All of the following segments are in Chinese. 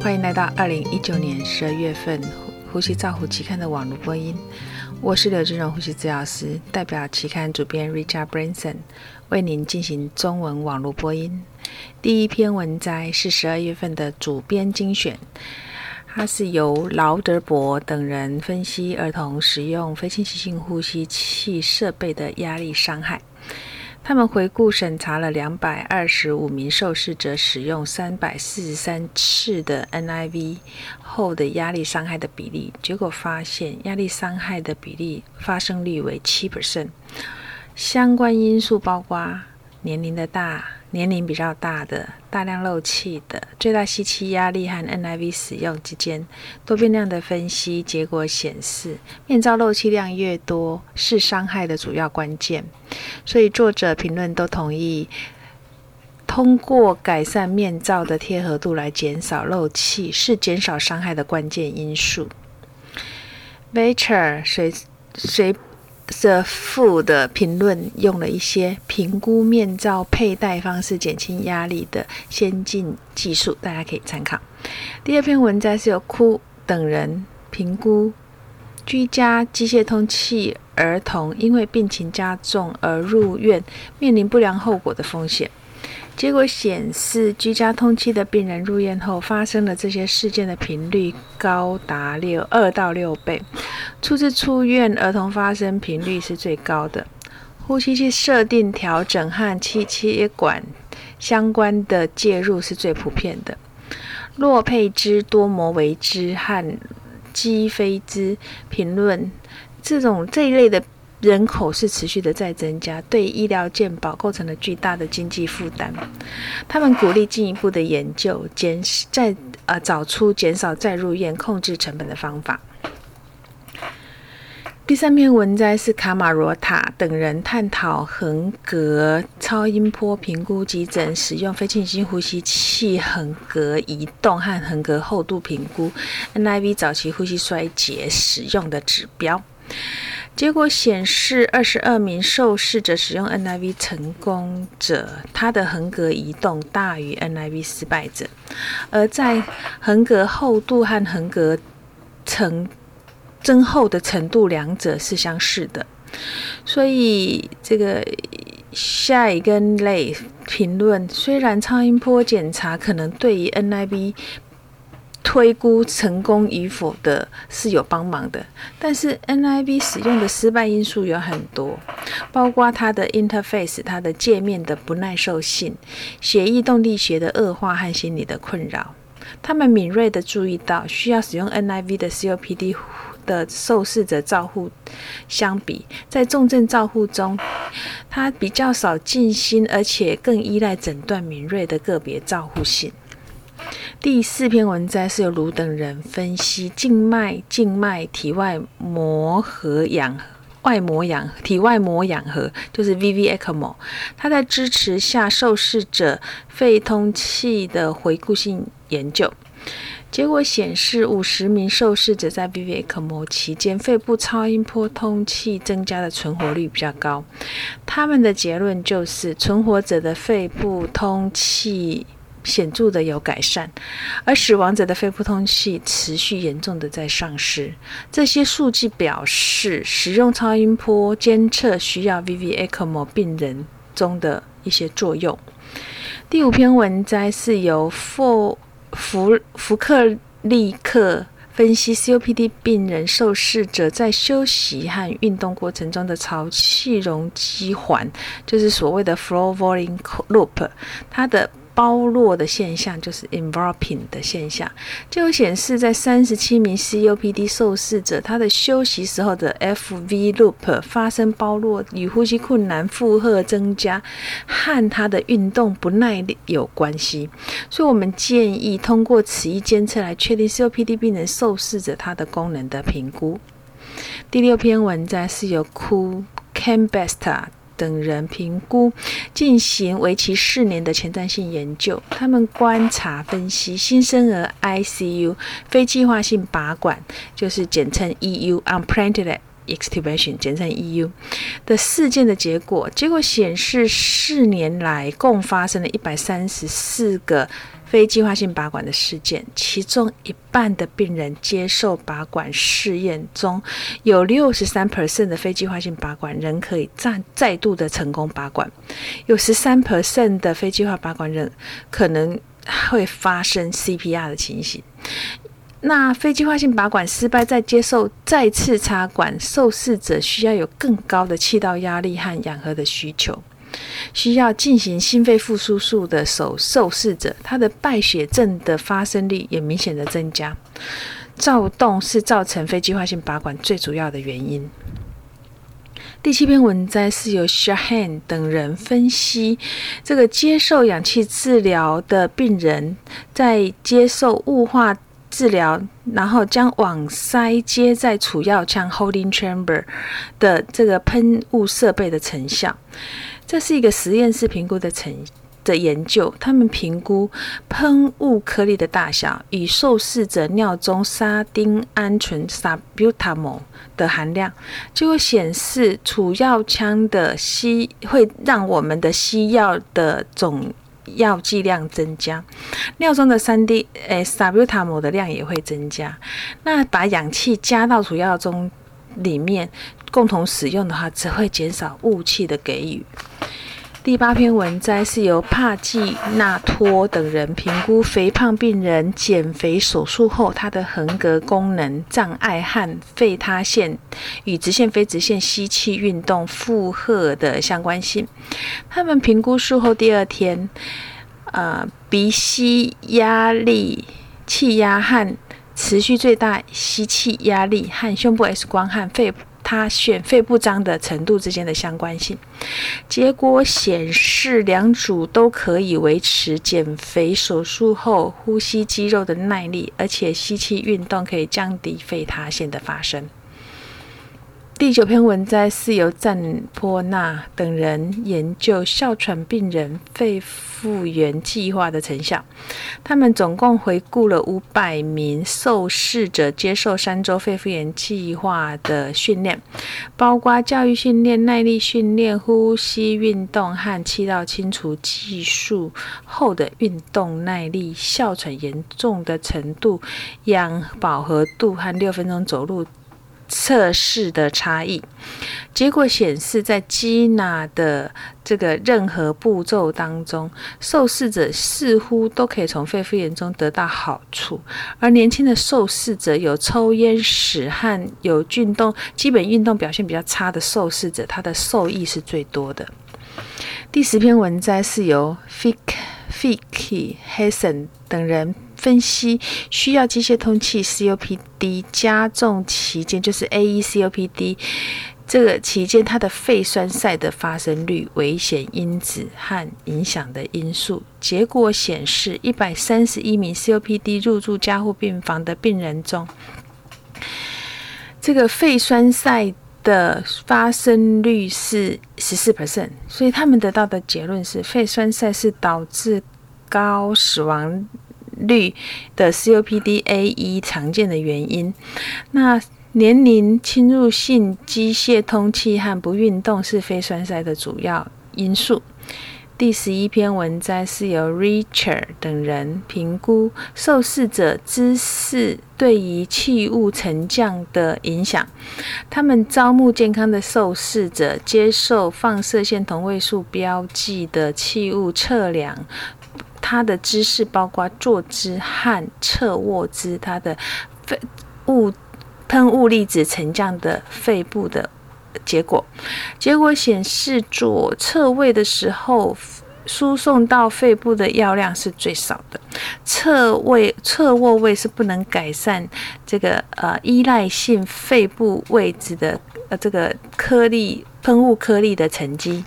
欢迎来到二零一九年十二月份《呼吸照护期刊》的网络播音。我是刘志荣呼吸治疗师，代表期刊主编 Richard Branson 为您进行中文网络播音。第一篇文摘是十二月份的主编精选，它是由劳德伯等人分析儿童使用非侵袭性呼吸器设备的压力伤害。他们回顾审查了两百二十五名受试者使用三百四十三次的 NIV 后的压力伤害的比例，结果发现压力伤害的比例发生率为七 percent。相关因素包括年龄的大。年龄比较大的、大量漏气的、最大吸气压力和 NIV 使用之间多变量的分析结果显示，面罩漏气量越多是伤害的主要关键。所以作者评论都同意，通过改善面罩的贴合度来减少漏气是减少伤害的关键因素。Nature 谁谁？The 负的评论用了一些评估面罩佩戴方式减轻压力的先进技术，大家可以参考。第二篇文章是由哭等人评估居家机械通气儿童因为病情加重而入院面临不良后果的风险。结果显示，居家通气的病人入院后发生了这些事件的频率高达六二到六倍。初次出院儿童发生频率是最高的。呼吸器设定调整和气切管相关的介入是最普遍的。洛佩兹、多摩维兹和基菲兹评论这种这一类的。人口是持续的在增加，对医疗健保构成了巨大的经济负担。他们鼓励进一步的研究，减再呃找出减少再入院、控制成本的方法。第三篇文摘是卡马罗塔等人探讨横膈超音波评估急诊使用非侵性呼吸器横膈移动和横膈厚度评估 NIV 早期呼吸衰竭使用的指标。结果显示，二十二名受试者使用 NIV 成功者，他的横膈移动大于 NIV 失败者；而在横膈厚度和横膈层增厚的程度，两者是相似的。所以，这个下一根类评论，虽然超音波检查可能对于 NIV。推估成功与否的是有帮忙的，但是 NIV 使用的失败因素有很多，包括它的 interface、它的界面的不耐受性、血液动力学的恶化和心理的困扰。他们敏锐地注意到，需要使用 NIV 的 COPD 的受试者照护相比，在重症照护中，它比较少静心，而且更依赖诊断敏锐的个别照护性。第四篇文摘是由卢等人分析静脉、静脉体外膜和氧外膜氧体外膜氧合，就是 VV ECMO。它在支持下受试者肺通气的回顾性研究，结果显示五十名受试者在 VV ECMO 期间，肺部超音波通气增加的存活率比较高。他们的结论就是，存活者的肺部通气。显著的有改善，而死亡者的肺部通气持续严重的在丧失。这些数据表示，使用超音波监测需要 VV ECMO 病人中的一些作用。第五篇文摘是由福福福克利克分析 COPD 病人受试者在休息和运动过程中的潮气容积环，就是所谓的 flow volume loop，它的。包络的现象就是 enveloping 的现象，就显示在三十七名 COPD 受试者，他的休息时候的 FV loop 发生包络，与呼吸困难、负荷增加和他的运动不耐力有关系。所以我们建议通过此一监测来确定 COPD 病人受试者他的功能的评估。第六篇文章是由 Cool Cambesta。等人评估进行为期四年的前瞻性研究，他们观察分析新生儿 ICU 非计划性拔管，就是简称 EU（Unplanned extubation，简称 EU 的事件的结果，结果显示四年来共发生了一百三十四个非计划性拔管的事件，其中一半的病人接受拔管试验中有六十三 percent 的非计划性拔管人可以再再度的成功拔管，有十三 percent 的非计划拔管人可能会发生 CPR 的情形。那非计划性拔管失败，再接受再次插管，受试者需要有更高的气道压力和氧合的需求，需要进行心肺复苏术的受受试者，他的败血症的发生率也明显的增加。躁动是造成非计划性拔管最主要的原因。第七篇文摘是由 Shahan 等人分析，这个接受氧气治疗的病人在接受雾化。治疗，然后将网塞接在储药腔 （holding chamber） 的这个喷雾设备的成效。这是一个实验室评估的成的研究。他们评估喷雾颗粒的大小与受试者尿中沙丁胺醇 （sabutamol） 的含量，结果显示储药腔的吸会让我们的吸药的总。药剂量增加，尿中的三 D 诶 W 塔摩的量也会增加。那把氧气加到主药中里面共同使用的话，只会减少雾气的给予。第八篇文摘是由帕季纳托等人评估肥胖病人减肥手术后他的横膈功能障碍和肺塌陷与直线非直线吸气运动负荷的相关性。他们评估术后第二天，呃，鼻吸压力、气压和持续最大吸气压力和胸部 X 光和肺。它选肺不张的程度之间的相关性，结果显示两组都可以维持减肥手术后呼吸肌肉的耐力，而且吸气运动可以降低肺塌陷的发生。第九篇文摘是由赞波纳等人研究哮喘病人肺复原计划的成效。他们总共回顾了五百名受试者接受三周肺复原计划的训练，包括教育训练、耐力训练、呼吸运动和气道清除技术后的运动耐力、哮喘严重的程度、氧饱和度和六分钟走路。测试的差异，结果显示，在基纳的这个任何步骤当中，受试者似乎都可以从肺复原中得到好处，而年轻的受试者有抽烟史和有运动基本运动表现比较差的受试者，他的受益是最多的。第十篇文摘是由 Fick Ficky Hasan 等人。分析需要机械通气 COPD 加重期间，就是 AECOPD 这个期间它的肺栓塞的发生率、危险因子和影响的因素。结果显示，一百三十一名 COPD 入住加护病房的病人中，这个肺栓塞的发生率是十四 percent。所以他们得到的结论是，肺栓塞是导致高死亡。率的 COPD A 一常见的原因，那年龄、侵入性机械通气和不运动是肺栓塞的主要因素。第十一篇文摘是由 Richard 等人评估受试者姿势对于气雾沉降的影响。他们招募健康的受试者接受放射线同位素标记的气雾测量。它的姿势包括坐姿和侧卧姿，它的肺雾喷雾粒子沉降的肺部的结果，结果显示左侧位的时候，输送到肺部的药量是最少的，侧位侧卧位是不能改善这个呃依赖性肺部位置的呃这个颗粒喷雾颗粒的沉积。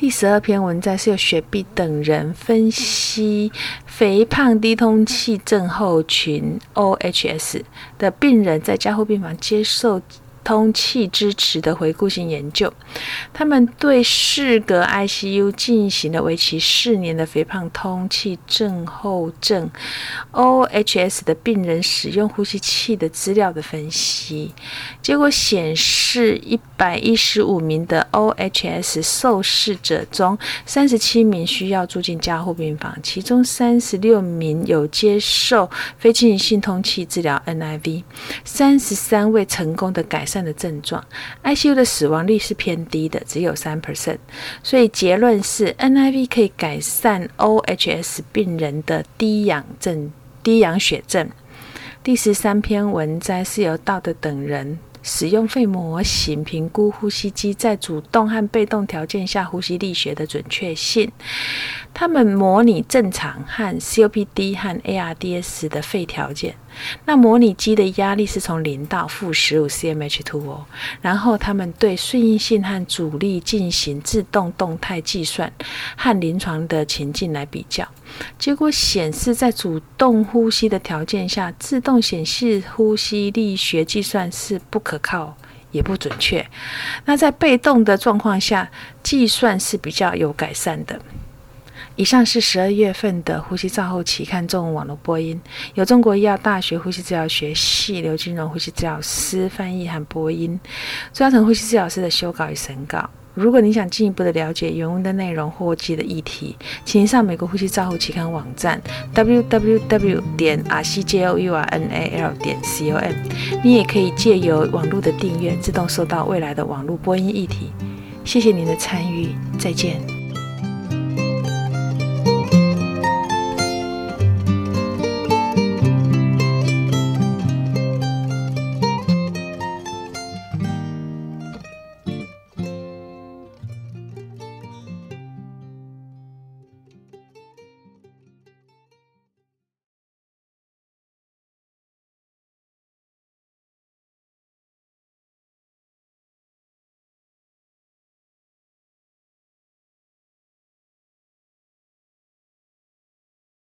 第十二篇文章是由雪碧等人分析肥胖低通气症候群 （OHS） 的病人在加护病房接受通气支持的回顾性研究。他们对适格 ICU 进行了为期四年的肥胖通气症候症 OHS 的病人使用呼吸器的资料的分析。结果显示，一百一十五名的 OHS 受试者中，三十七名需要住进加护病房，其中三十六名有接受非侵入性通气治疗 NIV，三十三位成功的改善的症状。ICU 的死亡率是偏低的，只有三 percent。所以结论是 NIV 可以改善 OHS 病人的低氧症、低氧血症。第十三篇文摘是由道德等人。使用肺模型评估呼吸机在主动和被动条件下呼吸力学的准确性。他们模拟正常和 COPD 和 ARDS 的肺条件。那模拟机的压力是从零到负十五 cmH2O。然后他们对顺应性和阻力进行自动动态计算，和临床的情境来比较。结果显示，在主动呼吸的条件下，自动显示呼吸力学计算是不可靠也不准确。那在被动的状况下，计算是比较有改善的。以上是十二月份的呼吸照后期看中文网络播音，由中国医药大学呼吸治疗学系刘金荣呼吸治疗师翻译和播音，朱嘉诚呼吸治疗师的修稿与审稿。如果你想进一步的了解原文的内容或记的议题，请上美国呼吸照护期刊网站 www 点 r c j o u r n a l 点 c o m。你也可以借由网络的订阅，自动收到未来的网络播音议题。谢谢您的参与，再见。